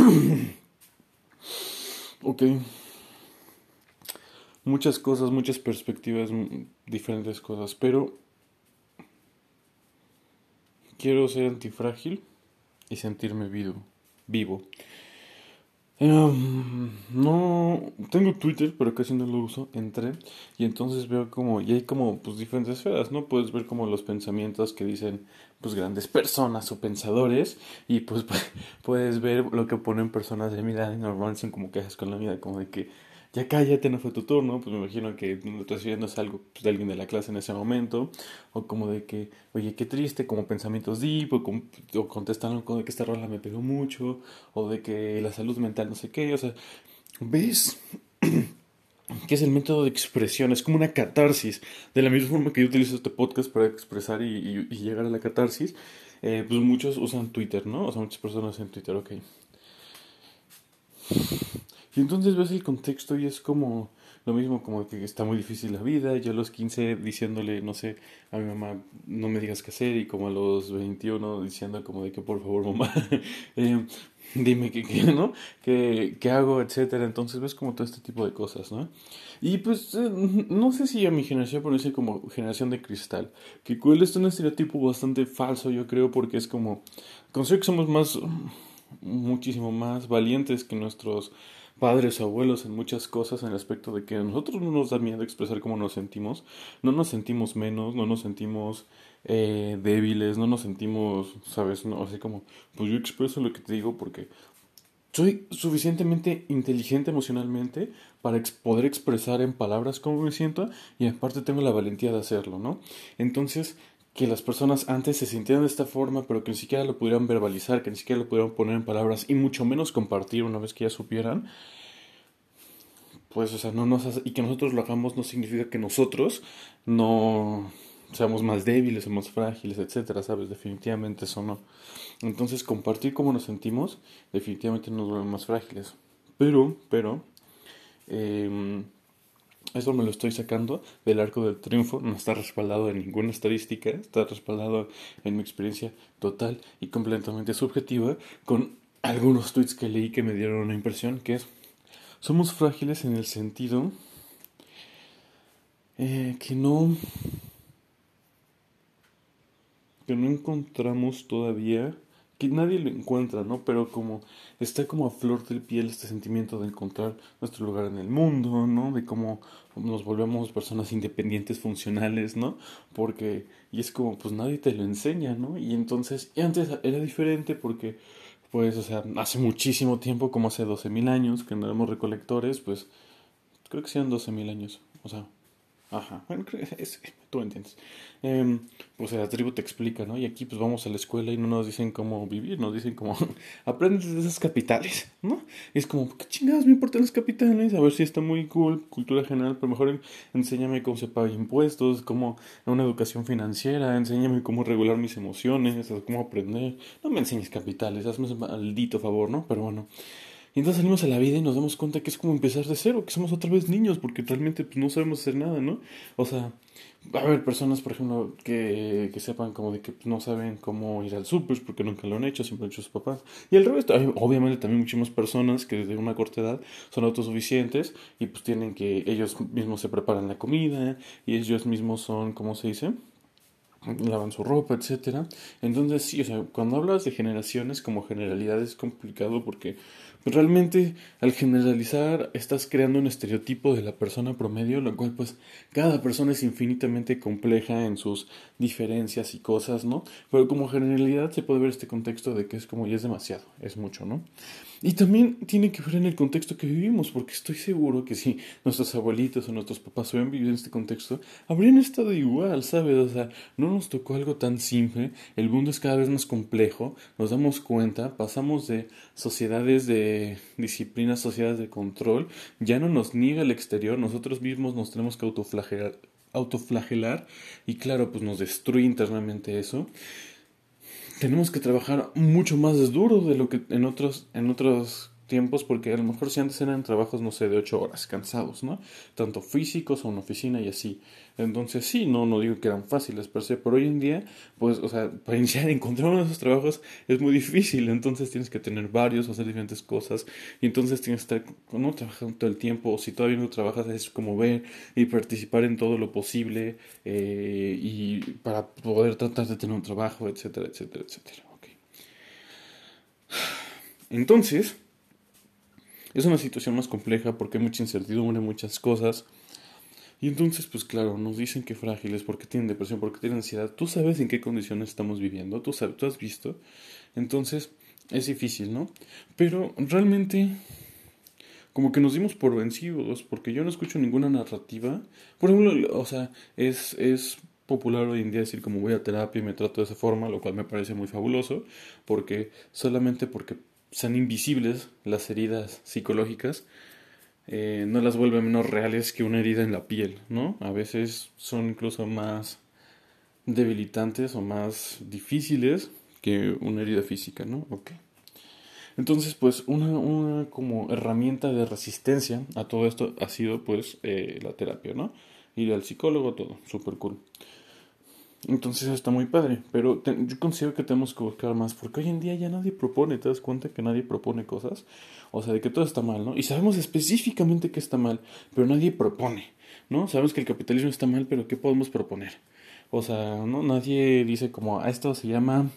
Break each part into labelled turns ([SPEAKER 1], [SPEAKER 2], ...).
[SPEAKER 1] ok. Muchas cosas, muchas perspectivas, diferentes cosas, pero quiero ser antifrágil y sentirme vivo. vivo. Em, no tengo Twitter, pero casi no lo uso. Entré y entonces veo como y hay como pues diferentes esferas, ¿no? Puedes ver como los pensamientos que dicen pues grandes personas o pensadores y pues puedes ver lo que ponen personas de mi y normalmente son como quejas con la vida, como de que ya cállate, no fue tu turno, pues me imagino que estás viendo algo pues, de alguien de la clase en ese momento, o como de que, oye, qué triste, como pensamientos deep, o, con, o contestan de que esta rola me pegó mucho, o de que la salud mental no sé qué, o sea, ¿ves? que es el método de expresión, es como una catarsis, de la misma forma que yo utilizo este podcast para expresar y, y, llegar a la catarsis, eh, pues muchos usan Twitter, ¿no? O sea, muchas personas en Twitter, ok. Y entonces ves el contexto y es como lo mismo, como que está muy difícil la vida. Yo a los 15 diciéndole, no sé, a mi mamá, no me digas qué hacer. Y como a los 21 diciendo como de que por favor mamá, eh, dime qué, qué, ¿no? ¿Qué, ¿Qué, hago, etcétera? Entonces ves como todo este tipo de cosas, ¿no? Y pues eh, no sé si a mi generación ponerse como generación de cristal. Que cuál es un estereotipo bastante falso, yo creo, porque es como, considero que somos más, muchísimo más valientes que nuestros padres abuelos en muchas cosas en el aspecto de que a nosotros no nos da miedo expresar cómo nos sentimos, no nos sentimos menos, no nos sentimos eh, débiles, no nos sentimos, sabes, no, así como, pues yo expreso lo que te digo porque soy suficientemente inteligente emocionalmente para poder expresar en palabras cómo me siento y aparte tengo la valentía de hacerlo, ¿no? Entonces, que las personas antes se sintieran de esta forma, pero que ni siquiera lo pudieran verbalizar, que ni siquiera lo pudieran poner en palabras y mucho menos compartir una vez que ya supieran, pues, o sea, no nos hace, y que nosotros lo hagamos no significa que nosotros no seamos más débiles o más frágiles, etcétera, ¿sabes? Definitivamente eso no. Entonces, compartir cómo nos sentimos, definitivamente nos vuelve más frágiles. Pero, pero, eh, esto me lo estoy sacando del arco del triunfo, no está respaldado en ninguna estadística, está respaldado en mi experiencia total y completamente subjetiva con algunos tweets que leí que me dieron una impresión que es somos frágiles en el sentido eh, que no que no encontramos todavía que nadie lo encuentra, ¿no? Pero como está como a flor del piel este sentimiento de encontrar nuestro lugar en el mundo, ¿no? De cómo nos volvemos personas independientes, funcionales, ¿no? Porque, y es como, pues nadie te lo enseña, ¿no? Y entonces, y antes era diferente porque, pues, o sea, hace muchísimo tiempo, como hace 12.000 años, que no éramos recolectores, pues, creo que sean 12.000 años, o sea, Ajá, bueno, es, tú entiendes. Eh, pues la tribu te explica, ¿no? Y aquí pues vamos a la escuela y no nos dicen cómo vivir, nos dicen cómo aprendes de esas capitales, ¿no? Y es como, ¿qué chingados me importan las capitales? A ver si está muy cool, cultura general, pero mejor enséñame cómo se pagan impuestos, cómo una educación financiera, enséñame cómo regular mis emociones, cómo aprender. No me enseñes capitales, hazme un maldito favor, ¿no? Pero bueno. Y entonces salimos a la vida y nos damos cuenta que es como empezar de cero, que somos otra vez niños, porque realmente pues, no sabemos hacer nada, ¿no? O sea, va a haber personas, por ejemplo, que, que sepan como de que pues, no saben cómo ir al súper porque nunca lo han hecho, siempre lo han hecho sus papás. Y al revés, obviamente también muchísimas personas que desde una corta edad son autosuficientes y pues tienen que ellos mismos se preparan la comida y ellos mismos son, ¿cómo se dice? lavan su ropa, etcétera. Entonces, sí, o sea, cuando hablas de generaciones como generalidad es complicado porque realmente al generalizar estás creando un estereotipo de la persona promedio, lo cual pues cada persona es infinitamente compleja en sus diferencias y cosas, ¿no? Pero como generalidad se puede ver este contexto de que es como ya es demasiado, es mucho, ¿no? Y también tiene que ver en el contexto que vivimos, porque estoy seguro que si nuestros abuelitos o nuestros papás hubieran vivido en este contexto, habrían estado igual, ¿sabes? O sea, no nos tocó algo tan simple, el mundo es cada vez más complejo, nos damos cuenta, pasamos de sociedades de disciplina, sociedades de control, ya no nos niega el exterior, nosotros mismos nos tenemos que autoflagelar, autoflagelar y claro, pues nos destruye internamente eso. Tenemos que trabajar mucho más duro de lo que en otros, en otros tiempos, porque a lo mejor si antes eran trabajos, no sé, de ocho horas, cansados, ¿no? Tanto físicos o en oficina y así. Entonces sí, no, no digo que eran fáciles per se, pero hoy en día, pues, o sea, para iniciar encontrar uno de esos trabajos es muy difícil, entonces tienes que tener varios, hacer diferentes cosas, y entonces tienes que estar, no trabajando todo el tiempo, o si todavía no trabajas, es como ver y participar en todo lo posible, eh, y para poder tratar de tener un trabajo, etcétera, etcétera, etcétera. Entonces, es una situación más compleja porque hay mucha incertidumbre, muchas cosas. Y entonces, pues claro, nos dicen que frágiles porque tienen depresión, porque tienen ansiedad. Tú sabes en qué condiciones estamos viviendo, tú, sabes, tú has visto. Entonces, es difícil, ¿no? Pero realmente, como que nos dimos por vencidos, porque yo no escucho ninguna narrativa. Por ejemplo, o sea, es, es popular hoy en día decir como voy a terapia y me trato de esa forma, lo cual me parece muy fabuloso, porque solamente porque sean invisibles las heridas psicológicas, eh, no las vuelve menos reales que una herida en la piel, ¿no? A veces son incluso más debilitantes o más difíciles que una herida física, ¿no? Ok. Entonces, pues, una, una como herramienta de resistencia a todo esto ha sido, pues, eh, la terapia, ¿no? Ir al psicólogo, todo, súper cool. Entonces está muy padre, pero yo considero que tenemos que buscar más, porque hoy en día ya nadie propone, ¿te das cuenta que nadie propone cosas? O sea, de que todo está mal, ¿no? Y sabemos específicamente que está mal, pero nadie propone, ¿no? Sabemos que el capitalismo está mal, pero ¿qué podemos proponer? O sea, ¿no? Nadie dice como, a esto se llama,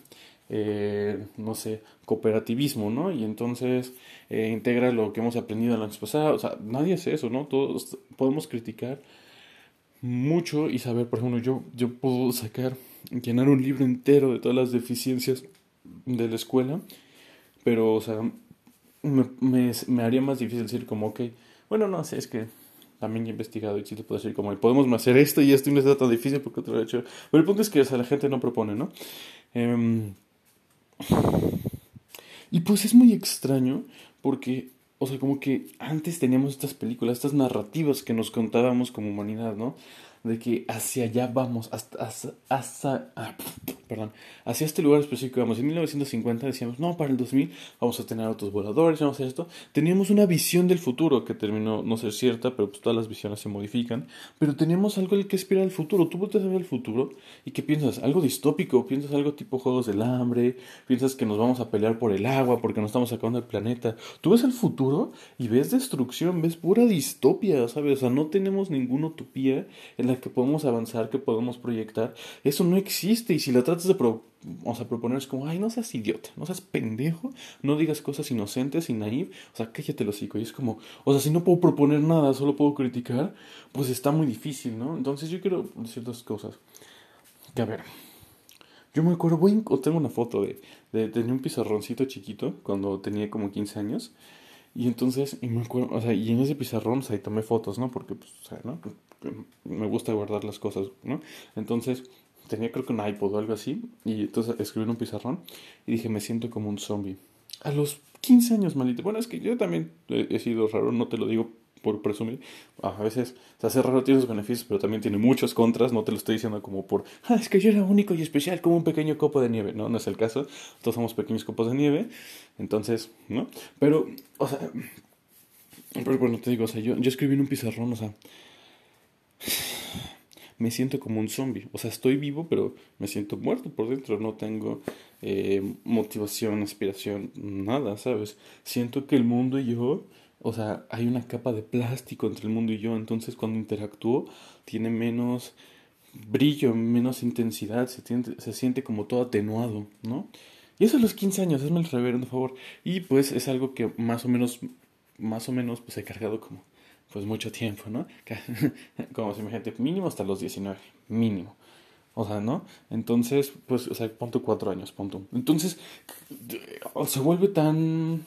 [SPEAKER 1] eh, no sé, cooperativismo, ¿no? Y entonces eh, integra lo que hemos aprendido en la años pasados, o sea, nadie hace eso, ¿no? Todos podemos criticar mucho y saber, por ejemplo, yo, yo puedo sacar, llenar un libro entero de todas las deficiencias de la escuela, pero, o sea, me, me, haría más difícil decir como, ok, bueno, no sé, es que también he investigado y sí te puedo decir como, podemos hacer esto y esto y no está tan difícil porque otro hecho. Pero el punto es que, o sea, la gente no propone, ¿no? Eh, y pues es muy extraño porque o sea, como que antes teníamos estas películas, estas narrativas que nos contábamos como humanidad, ¿no? De que hacia allá vamos, hasta, hasta, ah, perdón, hacia este lugar específico vamos. En 1950 decíamos, no, para el 2000 vamos a tener autos voladores, vamos a hacer esto. Teníamos una visión del futuro que terminó no ser cierta, pero pues todas las visiones se modifican. Pero teníamos algo que esperar el futuro. Tú puedes ver el futuro y ¿qué piensas? Algo distópico, piensas algo tipo Juegos del Hambre, piensas que nos vamos a pelear por el agua porque nos estamos acabando el planeta. Tú ves el futuro y ves destrucción, ves pura distopia, ¿sabes? O sea, no tenemos ninguna utopía en la que podemos avanzar, que podemos proyectar, eso no existe. Y si la tratas de o sea, proponer es como, ay, no seas idiota, no seas pendejo, no digas cosas inocentes y naive, o sea, cállate lo hocico. Y es como, o sea, si no puedo proponer nada, solo puedo criticar, pues está muy difícil, ¿no? Entonces yo quiero decir dos cosas. Que a ver, yo me acuerdo, voy tengo una foto de, de, de un pizarroncito chiquito cuando tenía como 15 años. Y entonces, y me acuerdo, o sea, y en ese pizarrón, o sea, ahí tomé fotos, ¿no? Porque, pues, o sea, ¿no? Me gusta guardar las cosas, ¿no? Entonces, tenía creo que un iPod o algo así, y entonces escribí en un pizarrón y dije, me siento como un zombie. A los 15 años, maldito. Bueno, es que yo también he sido raro, no te lo digo por presumir. A veces se hace raro, tiene sus beneficios, pero también tiene muchos contras. No te lo estoy diciendo como por, ah, es que yo era único y especial como un pequeño copo de nieve. No, no es el caso. Todos somos pequeños copos de nieve. Entonces, ¿no? Pero, o sea, pero bueno, te digo, o sea, yo, yo escribí en un pizarrón, o sea, me siento como un zombie. O sea, estoy vivo, pero me siento muerto por dentro. No tengo eh, motivación, aspiración, nada, ¿sabes? Siento que el mundo y yo o sea, hay una capa de plástico entre el mundo y yo, entonces cuando interactúo tiene menos brillo, menos intensidad, se, siente como todo atenuado, ¿no? Y eso a los 15 años, hazme el reverendo favor. Y pues es algo que más o menos, más o menos, pues he cargado como, pues mucho tiempo, ¿no? como si imagínate, mínimo hasta los 19, mínimo. O sea, ¿no? Entonces, pues, o sea, punto cuatro años, punto. Entonces, se vuelve tan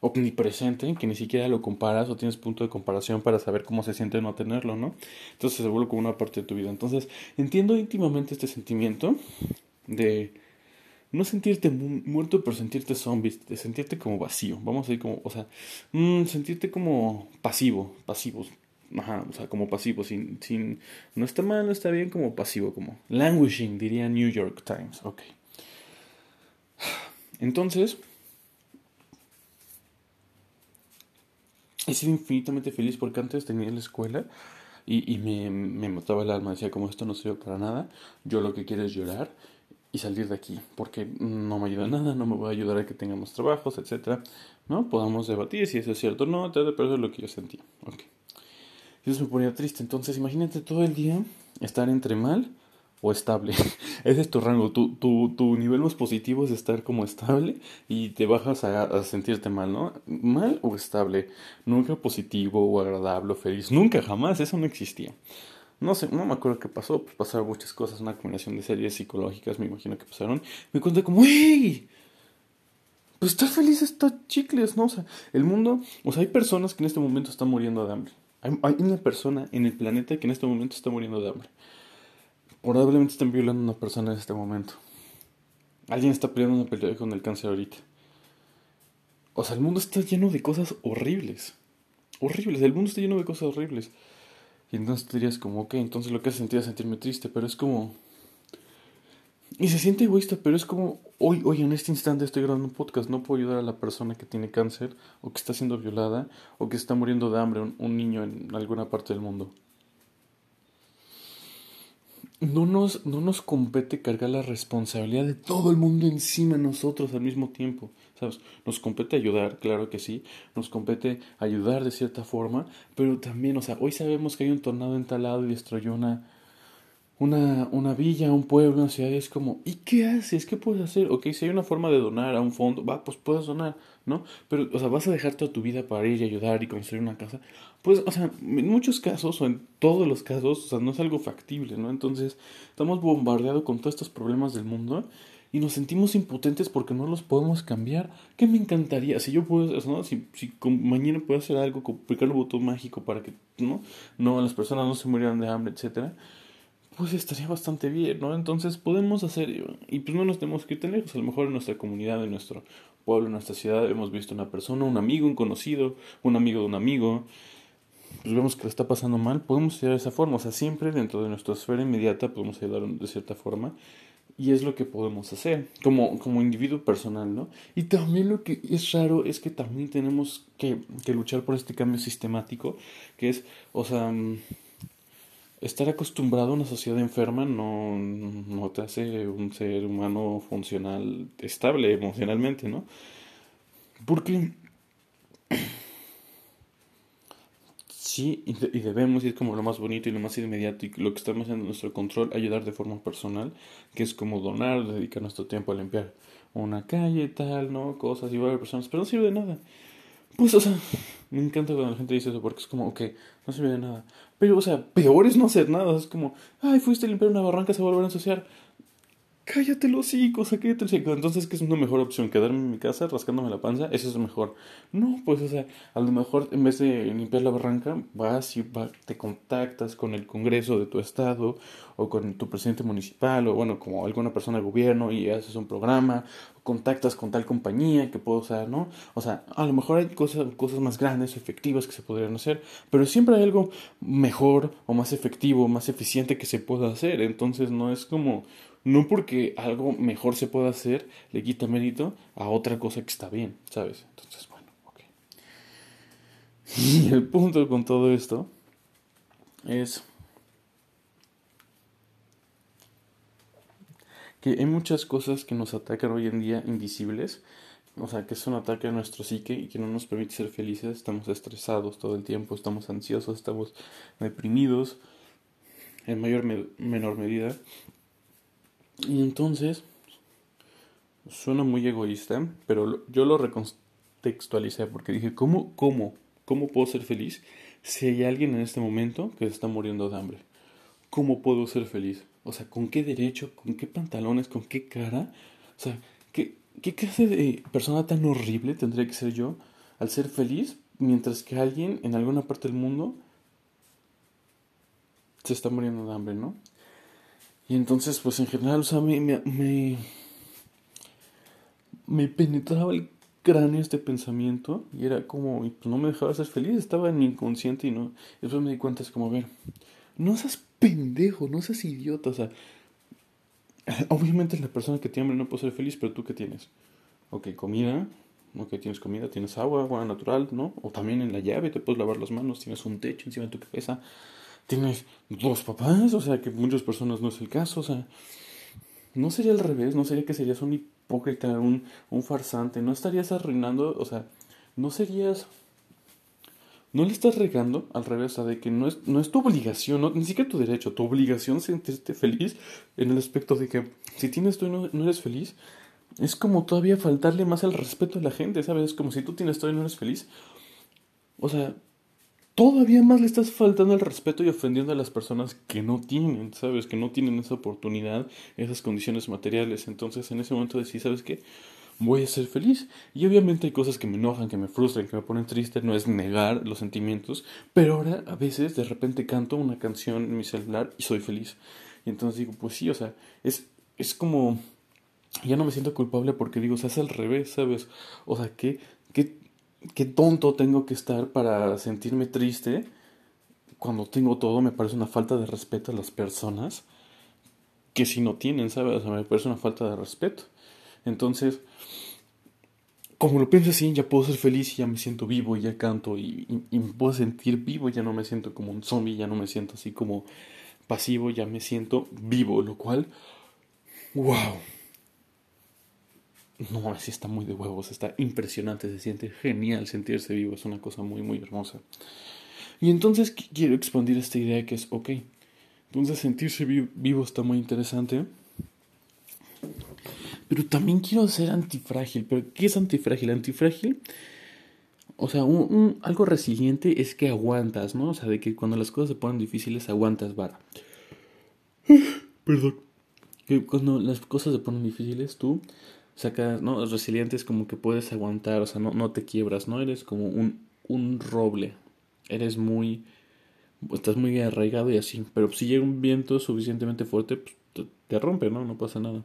[SPEAKER 1] omnipresente que ni siquiera lo comparas o tienes punto de comparación para saber cómo se siente no tenerlo, ¿no? Entonces se vuelve como una parte de tu vida. Entonces entiendo íntimamente este sentimiento de no sentirte muerto, pero sentirte zombie, de sentirte como vacío. Vamos a ir como, o sea, mm, sentirte como pasivo, pasivo. Ajá, o sea, como pasivo, sin, sin, no está mal, no está bien, como pasivo, como languishing, diría New York Times, ok. Entonces, he sido infinitamente feliz porque antes tenía la escuela y, y me, me mataba el alma, decía como esto no sirve para nada, yo lo que quiero es llorar y salir de aquí, porque no me ayuda nada, no me va a ayudar a que tengamos trabajos, etcétera, ¿no? Podamos debatir si eso es cierto o no, pero eso es lo que yo sentía, ok. Eso me ponía triste, entonces imagínate todo el día estar entre mal o estable. Ese es tu rango. Tu, tu, tu, nivel más positivo es estar como estable y te bajas a, a, sentirte mal, ¿no? Mal o estable. Nunca positivo o agradable o feliz. Nunca, jamás. Eso no existía. No sé, no me acuerdo qué pasó. Pues pasaron muchas cosas. Una combinación de series psicológicas, me imagino que pasaron. Me conté como, ¡Ey! Pues estar feliz está chicles, ¿no? O sea, el mundo. O sea, hay personas que en este momento están muriendo de hambre. Hay, una persona en el planeta que en este momento está muriendo de hambre. Probablemente estén violando a una persona en este momento. Alguien está peleando una pelea con el cáncer ahorita. O sea, el mundo está lleno de cosas horribles. Horribles, el mundo está lleno de cosas horribles. Y entonces te dirías como, ok, entonces lo que hace sentido es sentirme triste, pero es como... Y se siente egoísta, pero es como, hoy, hoy en este instante estoy grabando un podcast, no puedo ayudar a la persona que tiene cáncer, o que está siendo violada, o que está muriendo de hambre un, un niño en alguna parte del mundo no nos, no nos compete cargar la responsabilidad de todo el mundo encima de nosotros al mismo tiempo. Nos compete ayudar, claro que sí. Nos compete ayudar de cierta forma. Pero también, o sea, hoy sabemos que hay un tornado en tal lado y destruyó una, una, una villa, un pueblo, una ciudad. Y es como, ¿y qué haces? ¿Qué puedes hacer? Ok, si hay una forma de donar a un fondo, va, pues puedes donar, ¿no? Pero, o sea, vas a dejar toda tu vida para ir y ayudar y construir una casa. Pues, o sea, en muchos casos, o en todos los casos, o sea, no es algo factible, ¿no? Entonces, estamos bombardeados con todos estos problemas del mundo y nos sentimos impotentes porque no los podemos cambiar. ¿Qué me encantaría? Si yo puedo, ¿no? Si, si mañana puedo hacer algo, aplicar un botón mágico para que, ¿no? No, las personas no se murieran de hambre, etcétera pues estaría bastante bien, ¿no? Entonces podemos hacer, y pues no nos tenemos que ir tan lejos, a lo mejor en nuestra comunidad, en nuestro pueblo, en nuestra ciudad, hemos visto una persona, un amigo, un conocido, un amigo de un amigo, pues vemos que le está pasando mal, podemos ayudar de esa forma, o sea, siempre dentro de nuestra esfera inmediata podemos ayudar de cierta forma, y es lo que podemos hacer como, como individuo personal, ¿no? Y también lo que es raro es que también tenemos que, luchar por este cambio sistemático, que es, o sea estar acostumbrado a una sociedad enferma no, no te hace un ser humano funcional, estable emocionalmente, ¿no? Porque sí, y, debemos, y es como lo más bonito y lo más inmediato y lo que estamos en nuestro control, ayudar de forma personal, que es como donar, dedicar nuestro tiempo a limpiar una calle, tal, ¿no? Cosas, igual a personas, pero no sirve de nada. Pues, o sea, me encanta cuando la gente dice eso porque es como, ok, no sirve de nada. Pero, o sea, peor es no hacer nada. Es como, ay, fuiste a limpiar una barranca, se va a volver a ensuciar. Cállate los hijos, cállate los hijos. Entonces, ¿qué es una mejor opción? ¿Quedarme en mi casa rascándome la panza? Eso es mejor. No, pues, o sea, a lo mejor en vez de limpiar la barranca, vas y te contactas con el Congreso de tu estado o con tu presidente municipal o, bueno, como alguna persona del gobierno y haces un programa o contactas con tal compañía que puedo usar, ¿no? O sea, a lo mejor hay cosas, cosas más grandes o efectivas que se podrían hacer, pero siempre hay algo mejor o más efectivo, más eficiente que se pueda hacer. Entonces, no es como no porque algo mejor se pueda hacer, le quita mérito a otra cosa que está bien, ¿sabes? Entonces, bueno, ok. Y el punto con todo esto es que hay muchas cosas que nos atacan hoy en día invisibles, o sea, que es un ataque a nuestro psique y que no nos permite ser felices, estamos estresados todo el tiempo, estamos ansiosos, estamos deprimidos en mayor o menor medida y entonces, suena muy egoísta, pero yo lo recontextualicé porque dije, ¿cómo, cómo, cómo puedo ser feliz si hay alguien en este momento que está muriendo de hambre? ¿Cómo puedo ser feliz? O sea, ¿con qué derecho? ¿Con qué pantalones? ¿Con qué cara? O sea, ¿qué, qué clase de persona tan horrible tendría que ser yo al ser feliz mientras que alguien en alguna parte del mundo se está muriendo de hambre, ¿no? Y entonces, pues en general, o sea, me, me, me, penetraba el cráneo este pensamiento y era como, pues no me dejaba ser feliz, estaba en inconsciente y no. Y después me di cuenta, es como, a ver, no seas pendejo, no seas idiota, o sea, obviamente la persona que tiene hambre no puede ser feliz, pero tú qué tienes. Ok, comida, Ok, tienes comida, tienes agua, agua natural, ¿no? O también en la llave te puedes lavar las manos, tienes un techo encima de tu cabeza, tienes dos papás, o sea, que muchas personas no es el caso, o sea, no sería al revés, no sería que serías un hipócrita, un, un farsante, no estarías arruinando, o sea, no serías no le estás regando al revés, o sea, de que no es, no es tu obligación, no, ni siquiera tu derecho, tu obligación sentirte feliz en el aspecto de que si tienes tú y no, no, eres feliz, es como todavía faltarle más al respeto a la gente, ¿sabes? Es como si tú tienes todo y no eres feliz. O sea, todavía más le estás faltando el respeto y ofendiendo a las personas que no tienen, ¿sabes? Que no tienen esa oportunidad, esas condiciones materiales. Entonces, en ese momento decís, ¿sabes qué? voy a ser feliz. Y obviamente hay cosas que me enojan, que me frustran, que me ponen triste, no es negar los sentimientos, pero ahora a veces de repente canto una canción en mi celular y soy feliz. Y entonces digo, pues sí, o sea, es, es como, ya no me siento culpable porque digo, o sea, es al revés, ¿sabes? O sea, ¿qué, qué, qué tonto tengo que estar para sentirme triste cuando tengo todo, me parece una falta de respeto a las personas que si no tienen, ¿sabes? Me parece una falta de respeto. Entonces, como lo pienso así, ya puedo ser feliz y ya me siento vivo y ya canto y, me puedo sentir vivo, ya no me siento como un zombie, ya no me siento así como pasivo, ya me siento vivo, lo cual, wow. No, así está muy de huevos, está impresionante, se siente genial sentirse vivo, es una cosa muy, muy hermosa. Y entonces quiero expandir esta idea que es, ok, entonces sentirse vivo está muy interesante pero también quiero ser antifrágil. ¿Pero qué es antifrágil? Antifrágil, o sea, un, algo resiliente es que aguantas, ¿no? O sea, de que cuando las cosas se ponen difíciles, aguantas vara. Perdón. Que cuando las cosas se ponen difíciles, tú sacas, ¿no? Resiliente es como que puedes aguantar, o sea, no, no te quiebras, ¿no? Eres como un, un roble. Eres muy. Estás muy arraigado y así. Pero si llega un viento suficientemente fuerte, pues te rompe, ¿no? No pasa nada.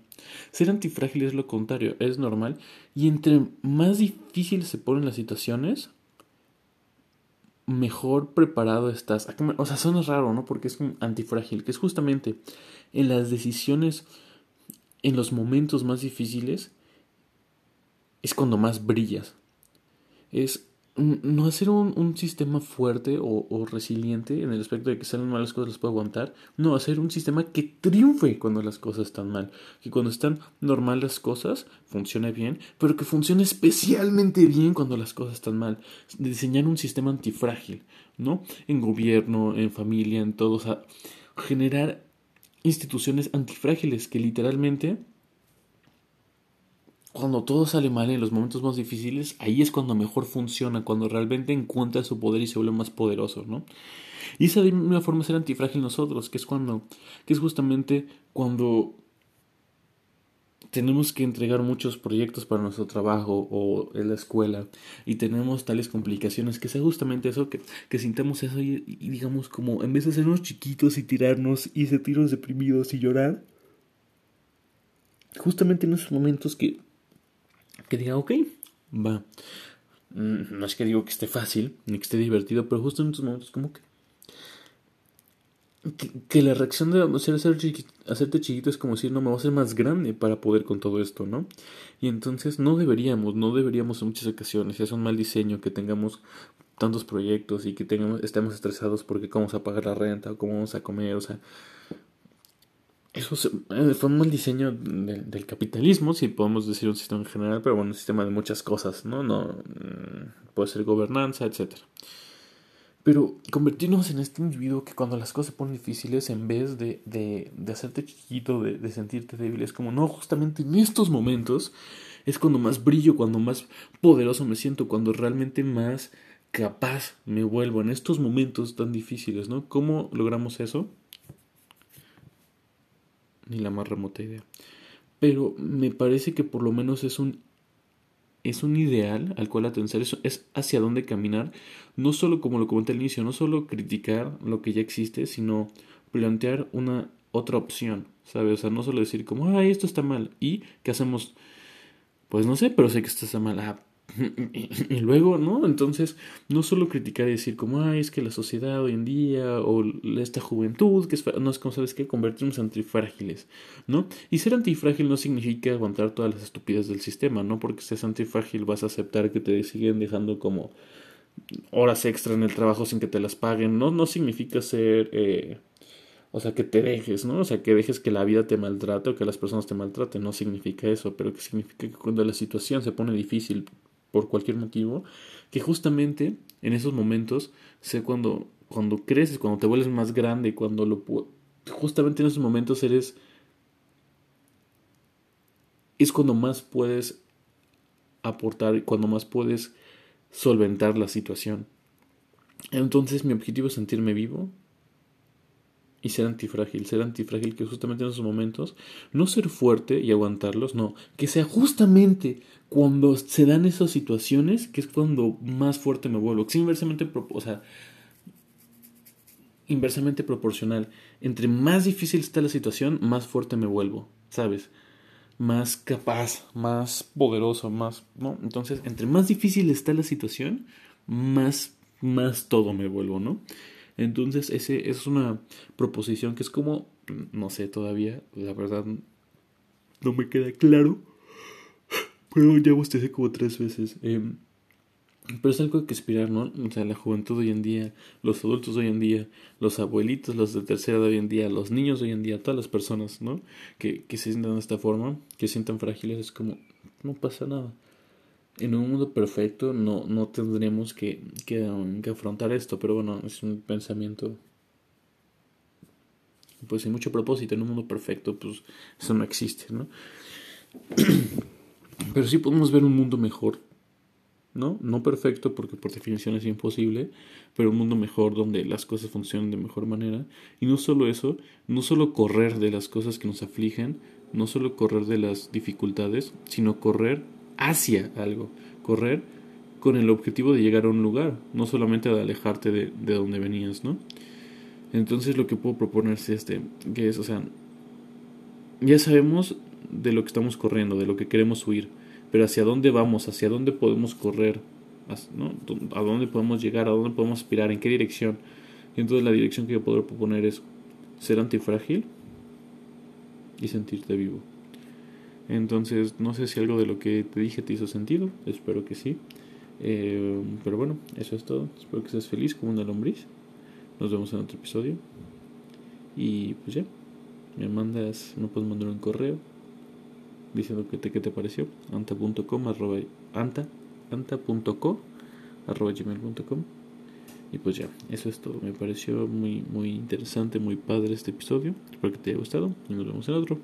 [SPEAKER 1] Ser antifrágil es lo contrario, es normal. Y entre más difíciles se ponen las situaciones, mejor preparado estás. O sea, suena raro, ¿no? Porque es un antifrágil, que es justamente en las decisiones, en los momentos más difíciles, es cuando más brillas. Es no hacer un, sistema fuerte o, resiliente en el aspecto de que salen mal las cosas las puede aguantar. No, hacer un sistema que triunfe cuando las cosas están mal. Que cuando están normal las cosas funcione bien, pero que funcione especialmente bien cuando las cosas están mal. Diseñar un sistema antifrágil, ¿no? En gobierno, en familia, en todo. Generar instituciones antifrágiles que literalmente cuando todo sale mal en los momentos más difíciles, ahí es cuando mejor funciona, cuando realmente encuentra su poder y se vuelve más poderoso, ¿no? Y esa de una forma ser antifrágil nosotros, que es cuando, que es justamente cuando tenemos que entregar muchos proyectos para nuestro trabajo o en la escuela y tenemos tales complicaciones que sea justamente eso, que, que sintamos eso y, digamos como en vez de hacernos chiquitos y tirarnos y sentirnos deprimidos y llorar, justamente en esos momentos que que diga, ok, va. Mm, no es que digo que esté fácil, ni que esté divertido, pero justo en estos momentos como que... Que, la reacción de hacer, hacer hacerte chiquito es como decir, no, me voy a hacer más grande para poder con todo esto, ¿no? Y entonces no deberíamos, no deberíamos en muchas ocasiones, es un mal diseño que tengamos tantos proyectos y que tengamos, estemos estresados porque cómo vamos a pagar la renta o cómo vamos a comer, o sea, eso eh, fue un mal diseño del capitalismo, si podemos decir un sistema en general, pero bueno, un sistema de muchas cosas, ¿no? no mm, puede ser gobernanza, etc. Pero convertirnos en este individuo que cuando las cosas se ponen difíciles, en vez de, de, de hacerte chiquito, de, de, sentirte débil, es como, no, justamente en estos momentos es cuando más brillo, cuando más poderoso me siento, cuando realmente más capaz me vuelvo en estos momentos tan difíciles, ¿no? ¿Cómo logramos eso? Ni la más remota idea. Pero me parece que por lo menos es un es un ideal al cual atender, es, hacia dónde caminar, no solo como lo comenté al inicio, no solo criticar lo que ya existe, sino plantear una otra opción, ¿sabes? O sea, no solo decir como, ay, esto está mal, y ¿qué hacemos? Pues no sé, pero sé que esto está mal, ah, y luego, ¿no? Entonces, no solo criticar y decir como, ay, es que la sociedad hoy en día, o esta juventud, que es, no es como, ¿sabes qué? Convertirnos en antifrágiles, ¿no? Y ser antifrágil no significa aguantar todas las estupidez del sistema, ¿no? Porque si es antifrágil vas a aceptar que te siguen dejando como horas extra en el trabajo sin que te las paguen, ¿no? No significa ser... Eh, o sea, que te dejes, ¿no? O sea, que dejes que la vida te maltrate o que las personas te maltraten. No significa eso, pero que significa que cuando la situación se pone difícil por cualquier motivo, que justamente en esos momentos, sé cuando, cuando creces, cuando te vuelves más grande, cuando lo justamente en esos momentos eres es cuando más puedes aportar, cuando más puedes solventar la situación. Entonces mi objetivo es sentirme vivo, y ser antifrágil, ser antifrágil que justamente en esos momentos, no ser fuerte y aguantarlos, no, que sea justamente cuando se dan esas situaciones que es cuando más fuerte me vuelvo, que es inversamente, o sea, inversamente proporcional. Entre más difícil está la situación, más fuerte me vuelvo, ¿sabes? Más capaz, más poderoso, más, ¿no? Entonces, entre más difícil está la situación, más, más todo me vuelvo, ¿no? Entonces, ese es una proposición que es como, no sé todavía, la verdad no me queda claro. Pero ya bostecé como tres veces. Em, pero es algo que aspirar, ¿no? O sea, la juventud hoy en día, los adultos hoy en día, los abuelitos, los de tercera de hoy en día, los niños hoy en día, todas las personas, ¿no? Que, que se sientan de esta forma, que se sientan frágiles, es como, no pasa nada en un mundo perfecto no, no tendríamos que, que, afrontar esto, pero bueno, es un pensamiento pues sin mucho propósito, en un mundo perfecto, pues eso no existe, ¿no? Pero sí podemos ver un mundo mejor, ¿no? No perfecto, porque por definición es imposible, pero un mundo mejor donde las cosas funcionen de mejor manera. Y no solo eso, no solo correr de las cosas que nos afligen, no solo correr de las dificultades, sino correr hacia algo, correr con el objetivo de llegar a un lugar, no solamente de alejarte de, de donde venías, ¿no? Entonces lo que puedo proponer es este, que es, o sea, ya sabemos de lo que estamos corriendo, de lo que queremos huir, pero hacia dónde vamos, hacia dónde podemos correr, ¿no? a dónde podemos llegar, a dónde podemos aspirar, en qué dirección. Y entonces la dirección que yo puedo proponer es ser antifrágil y sentirte vivo. Entonces, no sé si algo de lo que te dije te hizo sentido, espero que sí. Eh, pero bueno, eso es todo. Espero que seas feliz como una lombriz. Nos vemos en otro episodio. Y pues ya, me mandas, me puedes mandar un correo diciendo que te, qué te pareció. anta.com arroba anta, anta.co arroba gmail.com y pues ya, eso es todo. Me pareció muy, muy interesante, muy padre este episodio. Espero que te haya gustado y nos vemos en otro.